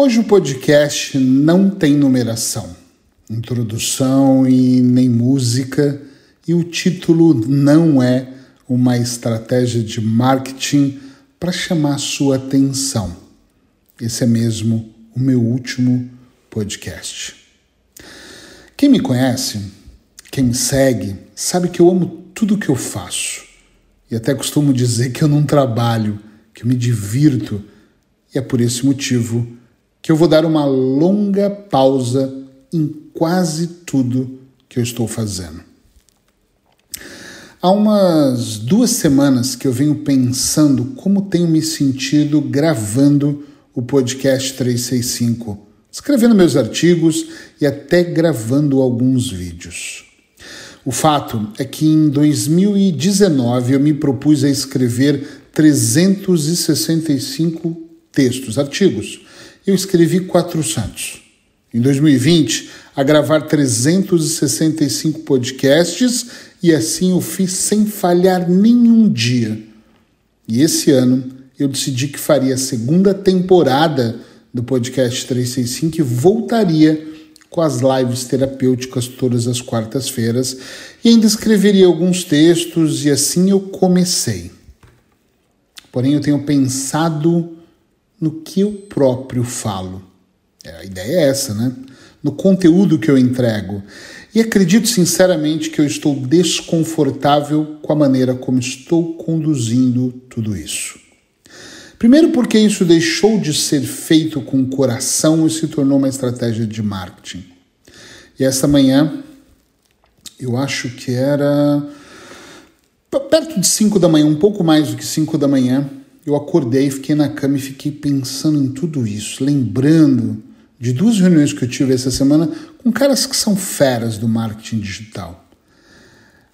Hoje o podcast não tem numeração, introdução e nem música, e o título não é uma estratégia de marketing para chamar sua atenção. Esse é mesmo o meu último podcast. Quem me conhece, quem me segue, sabe que eu amo tudo que eu faço. E até costumo dizer que eu não trabalho, que eu me divirto. E é por esse motivo que eu vou dar uma longa pausa em quase tudo que eu estou fazendo. Há umas duas semanas que eu venho pensando como tenho me sentido gravando o podcast 365, escrevendo meus artigos e até gravando alguns vídeos. O fato é que em 2019 eu me propus a escrever 365 textos, artigos eu escrevi 400. Em 2020, a gravar 365 podcasts e assim eu fiz sem falhar nenhum dia. E esse ano eu decidi que faria a segunda temporada do podcast 365 e voltaria com as lives terapêuticas todas as quartas-feiras e ainda escreveria alguns textos e assim eu comecei. Porém, eu tenho pensado no que eu próprio falo. É, a ideia é essa, né? No conteúdo que eu entrego. E acredito sinceramente que eu estou desconfortável com a maneira como estou conduzindo tudo isso. Primeiro, porque isso deixou de ser feito com coração e se tornou uma estratégia de marketing. E essa manhã, eu acho que era perto de 5 da manhã, um pouco mais do que 5 da manhã, eu acordei, fiquei na cama e fiquei pensando em tudo isso, lembrando de duas reuniões que eu tive essa semana com caras que são feras do marketing digital.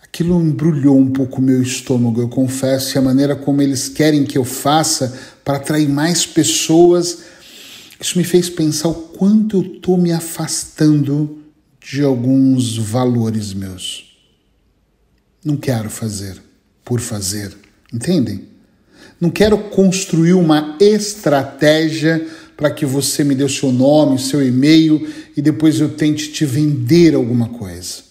Aquilo embrulhou um pouco o meu estômago, eu confesso, e a maneira como eles querem que eu faça para atrair mais pessoas. Isso me fez pensar o quanto eu estou me afastando de alguns valores meus. Não quero fazer por fazer, entendem? Não quero construir uma estratégia para que você me dê o seu nome, o seu e-mail e depois eu tente te vender alguma coisa.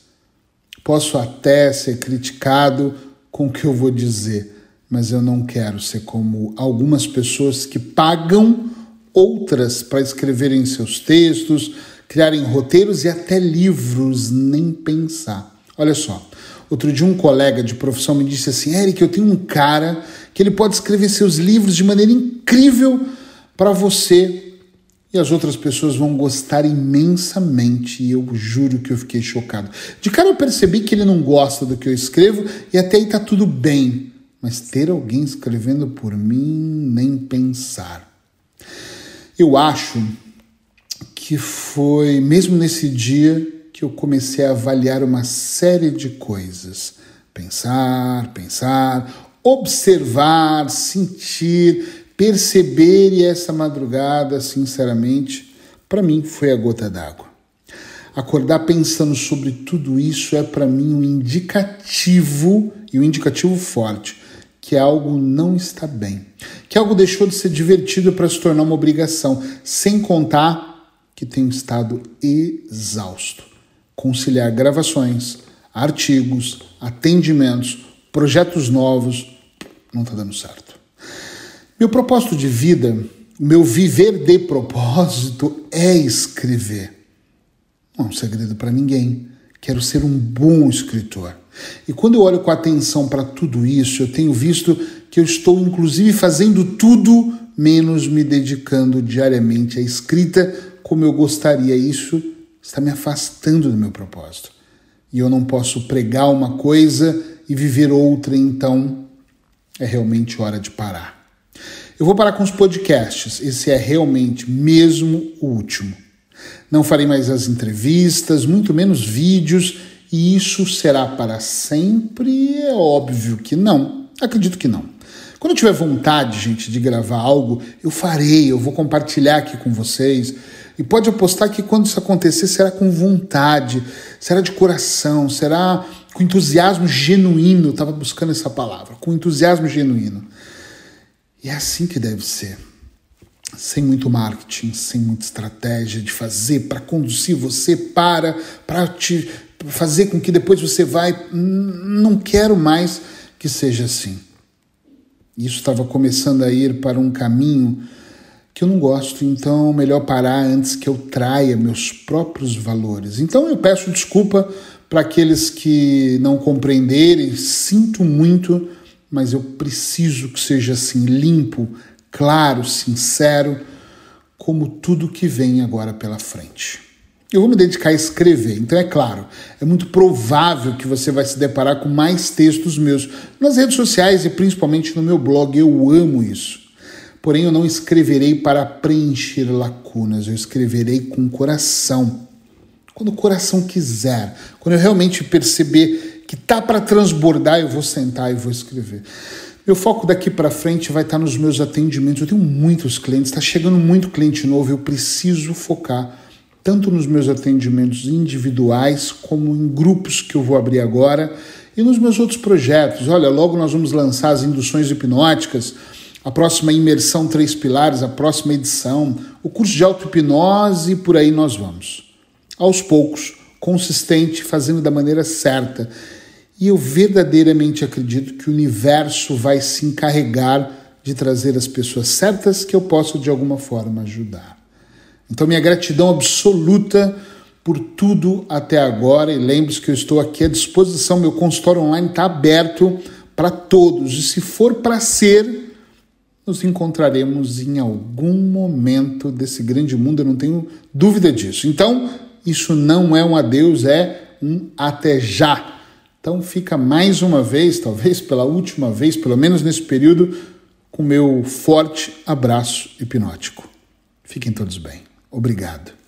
Posso até ser criticado com o que eu vou dizer, mas eu não quero ser como algumas pessoas que pagam outras para escreverem seus textos, criarem roteiros e até livros, nem pensar. Olha só, outro dia um colega de profissão me disse assim: Eric, eu tenho um cara que ele pode escrever seus livros de maneira incrível para você e as outras pessoas vão gostar imensamente. E eu juro que eu fiquei chocado. De cara eu percebi que ele não gosta do que eu escrevo e até aí tá tudo bem. Mas ter alguém escrevendo por mim, nem pensar. Eu acho que foi mesmo nesse dia que eu comecei a avaliar uma série de coisas. Pensar, pensar, observar, sentir, perceber e essa madrugada, sinceramente, para mim foi a gota d'água. Acordar pensando sobre tudo isso é para mim um indicativo e um indicativo forte que algo não está bem, que algo deixou de ser divertido para se tornar uma obrigação, sem contar que tenho estado exausto. Conciliar gravações, artigos, atendimentos, projetos novos, não está dando certo. Meu propósito de vida, meu viver de propósito é escrever. Não é um segredo para ninguém. Quero ser um bom escritor. E quando eu olho com atenção para tudo isso, eu tenho visto que eu estou inclusive fazendo tudo menos me dedicando diariamente à escrita como eu gostaria. Isso está me afastando do meu propósito. E eu não posso pregar uma coisa e viver outra, então é realmente hora de parar. Eu vou parar com os podcasts, esse é realmente mesmo o último. Não farei mais as entrevistas, muito menos vídeos, e isso será para sempre? É óbvio que não. Acredito que não. Quando eu tiver vontade, gente, de gravar algo, eu farei, eu vou compartilhar aqui com vocês. E pode apostar que quando isso acontecer será com vontade, será de coração, será com entusiasmo genuíno, estava buscando essa palavra, com entusiasmo genuíno. E é assim que deve ser. sem muito marketing, sem muita estratégia de fazer para conduzir você para para te fazer com que depois você vai, não quero mais que seja assim. Isso estava começando a ir para um caminho que eu não gosto, então melhor parar antes que eu traia meus próprios valores. Então eu peço desculpa para aqueles que não compreenderem, sinto muito, mas eu preciso que seja assim limpo, claro, sincero, como tudo que vem agora pela frente. Eu vou me dedicar a escrever, então é claro, é muito provável que você vai se deparar com mais textos meus nas redes sociais e principalmente no meu blog. Eu amo isso. Porém, eu não escreverei para preencher lacunas, eu escreverei com o coração. Quando o coração quiser, quando eu realmente perceber que tá para transbordar, eu vou sentar e vou escrever. Meu foco daqui para frente vai estar tá nos meus atendimentos. Eu tenho muitos clientes, está chegando muito cliente novo, eu preciso focar tanto nos meus atendimentos individuais como em grupos que eu vou abrir agora e nos meus outros projetos. Olha, logo nós vamos lançar as induções hipnóticas, a próxima imersão Três Pilares, a próxima edição, o curso de auto-hipnose e por aí nós vamos. Aos poucos, consistente, fazendo da maneira certa. E eu verdadeiramente acredito que o universo vai se encarregar de trazer as pessoas certas que eu possa de alguma forma ajudar. Então, minha gratidão absoluta por tudo até agora e lembre-se que eu estou aqui à disposição. Meu consultório online está aberto para todos e, se for para ser, nos encontraremos em algum momento desse grande mundo, eu não tenho dúvida disso. Então, isso não é um adeus, é um até já. Então, fica mais uma vez, talvez pela última vez, pelo menos nesse período, com meu forte abraço hipnótico. Fiquem todos bem. Obrigado.